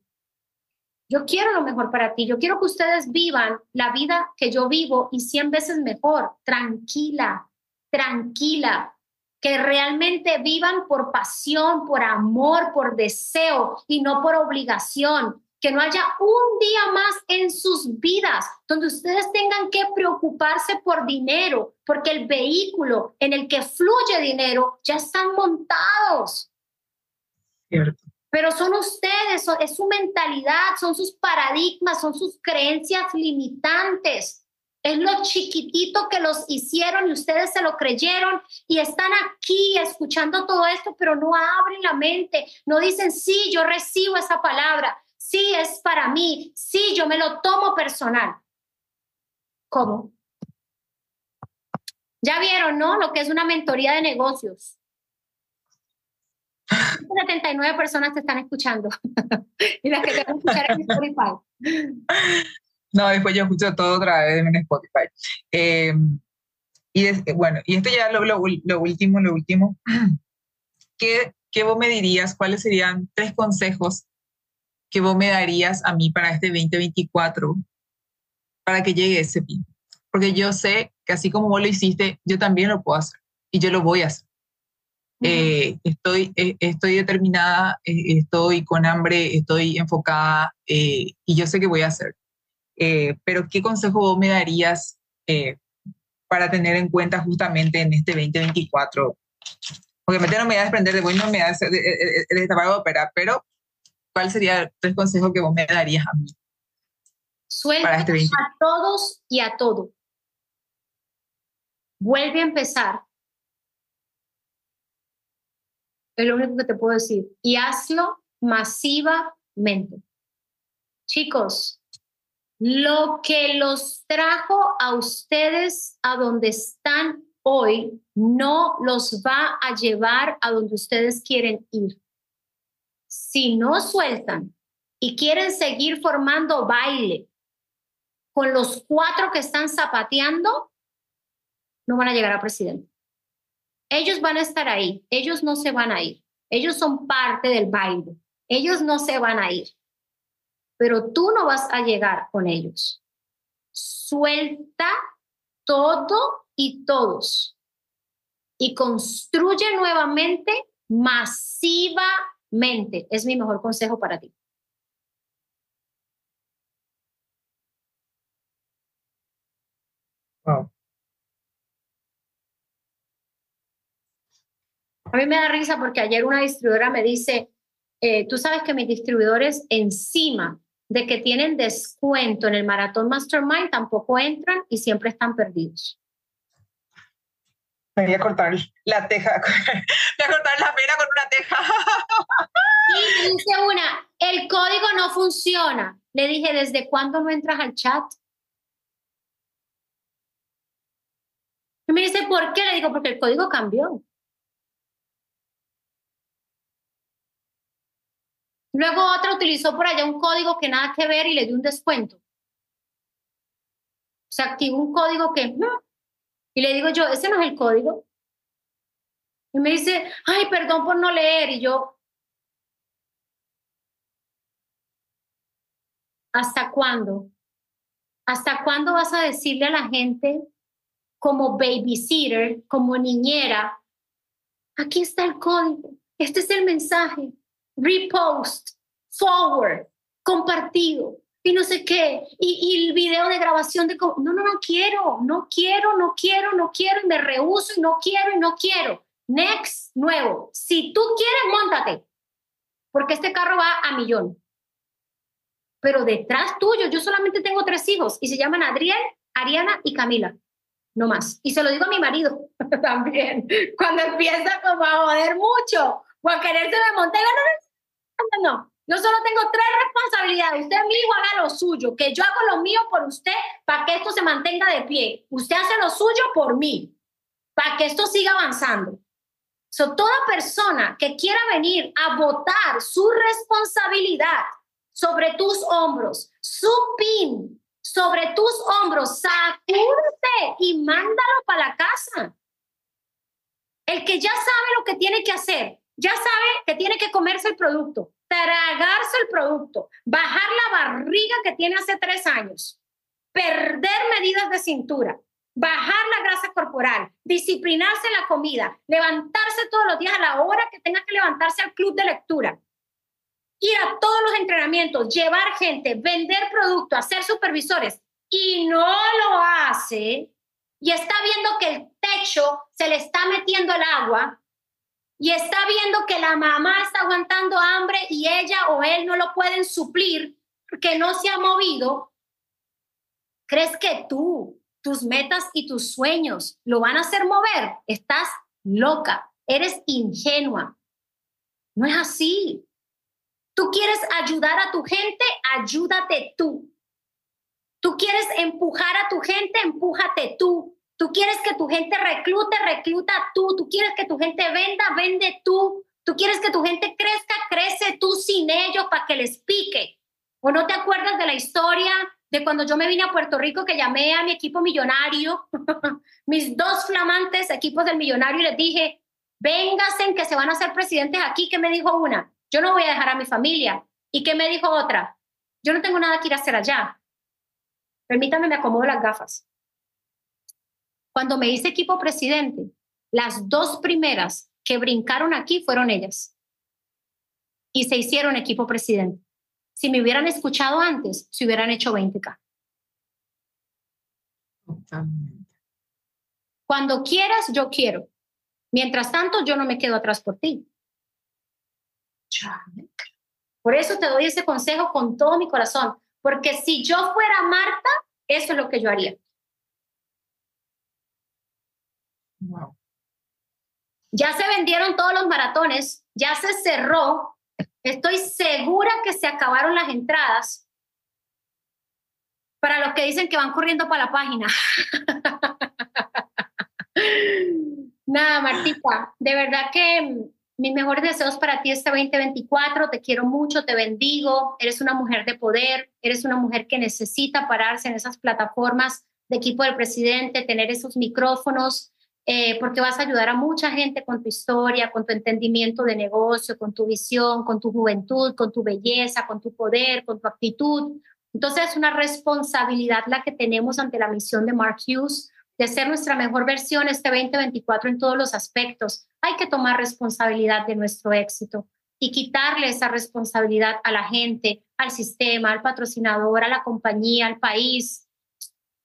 yo quiero lo mejor para ti. Yo quiero que ustedes vivan la vida que yo vivo y cien veces mejor, tranquila, tranquila, que realmente vivan por pasión, por amor, por deseo y no por obligación. Que no haya un día más en sus vidas donde ustedes tengan que preocuparse por dinero, porque el vehículo en el que fluye dinero ya están montados. Pero son ustedes, es su mentalidad, son sus paradigmas, son sus creencias limitantes es lo chiquitito que los hicieron y ustedes se lo creyeron y están aquí escuchando todo esto, pero no abren la mente, no dicen, sí, yo recibo esa palabra, sí, es para mí, sí, yo me lo tomo personal. ¿Cómo? Ya vieron, ¿no? Lo que es una mentoría de negocios. 79 personas te están escuchando y las que te van a escuchar en. No, después yo escucho todo otra vez en Spotify. Em, y bueno, y esto ya lo, lo, lo último, lo último. ¿Qué, ¿Qué vos me dirías? ¿Cuáles serían tres consejos que vos me darías a mí para este 2024 para que llegue ese fin? Porque yo sé que así como vos lo hiciste, yo también lo puedo hacer y yo lo voy a hacer. Eh, estoy, eh, estoy determinada, eh, estoy con hambre, estoy enfocada y yo sé que voy a hacer. Eh, pero ¿qué consejo vos me darías eh, para tener en cuenta justamente en este 2024? Obviamente no me voy a desprender de vos, no me voy a hacer el destapado de ópera, pero ¿cuál sería el consejo que vos me darías a mí? Suelta este a todos y a todo. Vuelve a empezar. Es lo único que te puedo decir. Y hazlo masivamente. Chicos, lo que los trajo a ustedes a donde están hoy no los va a llevar a donde ustedes quieren ir. Si no sueltan y quieren seguir formando baile con los cuatro que están zapateando, no van a llegar a presidente. Ellos van a estar ahí, ellos no se van a ir, ellos son parte del baile, ellos no se van a ir, pero tú no vas a llegar con ellos. Suelta todo y todos y construye nuevamente masivamente. Es mi mejor consejo para ti. A mí me da risa porque ayer una distribuidora me dice, eh, tú sabes que mis distribuidores encima de que tienen descuento en el maratón Mastermind tampoco entran y siempre están perdidos. Me voy a cortar la teja, voy a cortar la pena con una teja. Y me dice una, el código no funciona. Le dije, ¿desde cuándo no entras al chat? Y me dice, ¿por qué? Le digo, porque el código cambió. Luego otra utilizó por allá un código que nada que ver y le dio un descuento. Se activó un código que... Y le digo yo, ese no es el código. Y me dice, ay, perdón por no leer. Y yo, ¿hasta cuándo? ¿Hasta cuándo vas a decirle a la gente como babysitter, como niñera, aquí está el código, este es el mensaje, repost, forward, compartido y no sé qué, y, el video de grabación de... No, no, no quiero, no quiero, no quiero, no quiero, y me rehuso y no quiero y no quiero. Next, nuevo. Si tú quieres, montate, porque este carro va a millón. Pero detrás tuyo, yo solamente tengo tres hijos y se llaman Adriel, Ariana y Camila no más. Y se lo digo a mi marido también, cuando empieza como a joder mucho o a quererse de Montega, no, no, no, yo solo tengo tres responsabilidades. Usted mismo haga lo suyo, que yo hago lo mío por usted para que esto se mantenga de pie. Usted hace lo suyo por mí, para que esto siga avanzando. So, toda persona que quiera venir a votar su responsabilidad sobre tus hombros, su PIN, sobre tus hombros, sacúdete y mándalo para la casa. El que ya sabe lo que tiene que hacer, ya sabe que tiene que comerse el producto, tragarse el producto, bajar la barriga que tiene hace tres años, perder medidas de cintura, bajar la grasa corporal, disciplinarse en la comida, levantarse todos los días a la hora que tenga que levantarse al club de lectura, ir a todos los entrenamientos, llevar gente, vender producto, hacer supervisores y no lo hace y está viendo que el techo se le está metiendo el agua y está viendo que la mamá está aguantando hambre y ella o él no lo pueden suplir porque no se ha movido, ¿crees que tú, tus metas y tus sueños lo van a hacer mover? Estás loca, eres ingenua. No es así. Tú quieres ayudar a tu gente, ayúdate tú. Tú quieres empujar a tu gente, empújate tú. Tú quieres que tu gente reclute, recluta tú. Tú quieres que tu gente venda, vende tú. Tú quieres que tu gente crezca, crece tú sin ellos para que les pique. ¿O no te acuerdas de la historia de cuando yo me vine a Puerto Rico que llamé a mi equipo millonario, mis dos flamantes equipos del millonario y les dije, vénganse que se van a ser presidentes aquí? ¿Qué me dijo una? Yo no voy a dejar a mi familia. ¿Y qué me dijo otra? Yo no tengo nada que ir a hacer allá. Permítame, me acomodo las gafas. Cuando me hice equipo presidente, las dos primeras que brincaron aquí fueron ellas. Y se hicieron equipo presidente. Si me hubieran escuchado antes, se hubieran hecho 20K. Cuando quieras, yo quiero. Mientras tanto, yo no me quedo atrás por ti. Por eso te doy ese consejo con todo mi corazón, porque si yo fuera Marta, eso es lo que yo haría. Ya se vendieron todos los maratones, ya se cerró Estoy segura que se acabaron las entradas para los que dicen que van corriendo para la página. Nada, Martita, de verdad que mis mejores deseos para ti este 2024. Te quiero mucho, te bendigo. Eres una mujer de poder, eres una mujer que necesita pararse en esas plataformas de equipo del presidente, tener esos micrófonos, eh, porque vas a ayudar a mucha gente con tu historia, con tu entendimiento de negocio, con tu visión, con tu juventud, con tu belleza, con tu poder, con tu actitud. Entonces es una responsabilidad la que tenemos ante la misión de Mark Hughes de ser nuestra mejor versión este 2024 en todos los aspectos. Hay que tomar responsabilidad de nuestro éxito y quitarle esa responsabilidad a la gente, al sistema, al patrocinador, a la compañía, al país.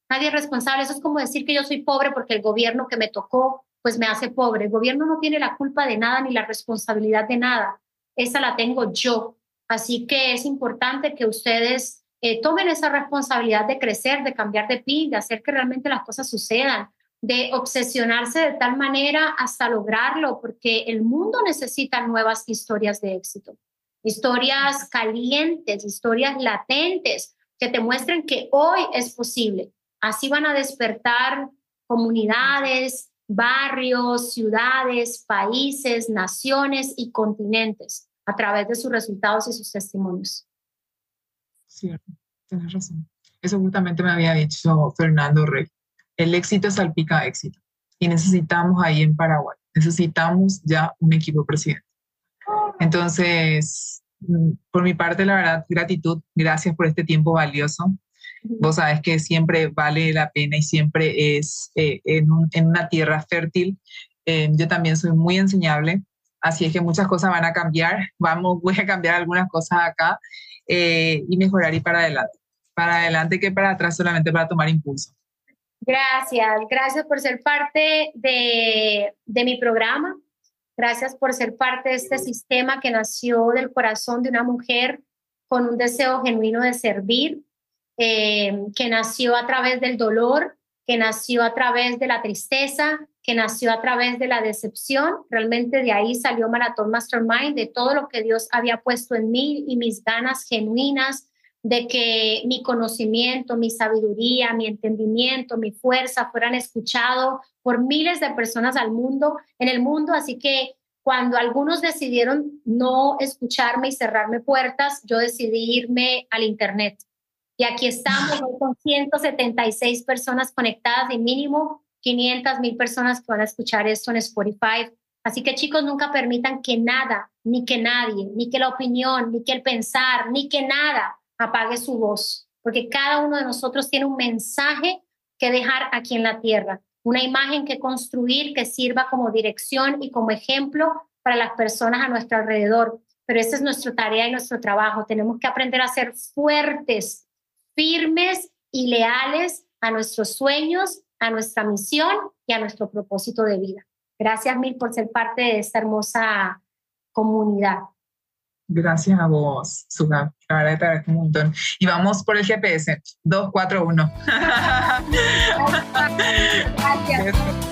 Nadie es responsable. Eso es como decir que yo soy pobre porque el gobierno que me tocó, pues me hace pobre. El gobierno no tiene la culpa de nada ni la responsabilidad de nada. Esa la tengo yo. Así que es importante que ustedes eh, tomen esa responsabilidad de crecer, de cambiar de pin, de hacer que realmente las cosas sucedan, de obsesionarse de tal manera hasta lograrlo, porque el mundo necesita nuevas historias de éxito, historias calientes, historias latentes que te muestren que hoy es posible. Así van a despertar comunidades, barrios, ciudades, países, naciones y continentes a través de sus resultados y sus testimonios. Cierto, tienes razón. Eso justamente me había dicho Fernando Rey. El éxito salpica éxito. Y necesitamos ahí en Paraguay, necesitamos ya un equipo presidente. Entonces, mm, por mi parte, la verdad, gratitud, gracias por este tiempo valioso. Vos sabes que siempre vale la pena y siempre es eh, en, en, una tierra fértil. Eh, yo también soy muy enseñable, así es que muchas cosas van a cambiar. Vamos, voy a cambiar algunas cosas acá eh, y mejorar y para adelante. Para adelante que para atrás solamente para tomar impulso. Gracias, gracias por ser parte de, de mi programa. Gracias por ser parte de este sistema que nació del corazón de una mujer con un deseo genuino de servir, eh, que nació a través del dolor, que nació a través de la tristeza, que nació a través de la decepción. Realmente de ahí salió Maratón Mastermind, de todo lo que Dios había puesto en mí y mis ganas genuinas de que mi conocimiento, mi sabiduría, mi entendimiento, mi fuerza fueran escuchados por miles de personas al mundo, en el mundo. Así que cuando algunos decidieron no escucharme y cerrarme puertas, yo decidí irme al Internet. Y aquí estamos con 176 personas conectadas y mínimo 500 mil personas que van a escuchar esto en Spotify. Así que chicos, nunca permitan que nada, ni que nadie, ni que la opinión, ni que el pensar, ni que nada apague su voz, porque cada uno de nosotros tiene un mensaje que dejar aquí en la tierra, una imagen que construir que sirva como dirección y como ejemplo para las personas a nuestro alrededor. Pero esa es nuestra tarea y nuestro trabajo. Tenemos que aprender a ser fuertes, firmes y leales a nuestros sueños a nuestra misión y a nuestro propósito de vida. Gracias mil por ser parte de esta hermosa comunidad. Gracias a vos, Suga. La verdad te agradezco un montón. Y vamos por el GPS. 241. Gracias.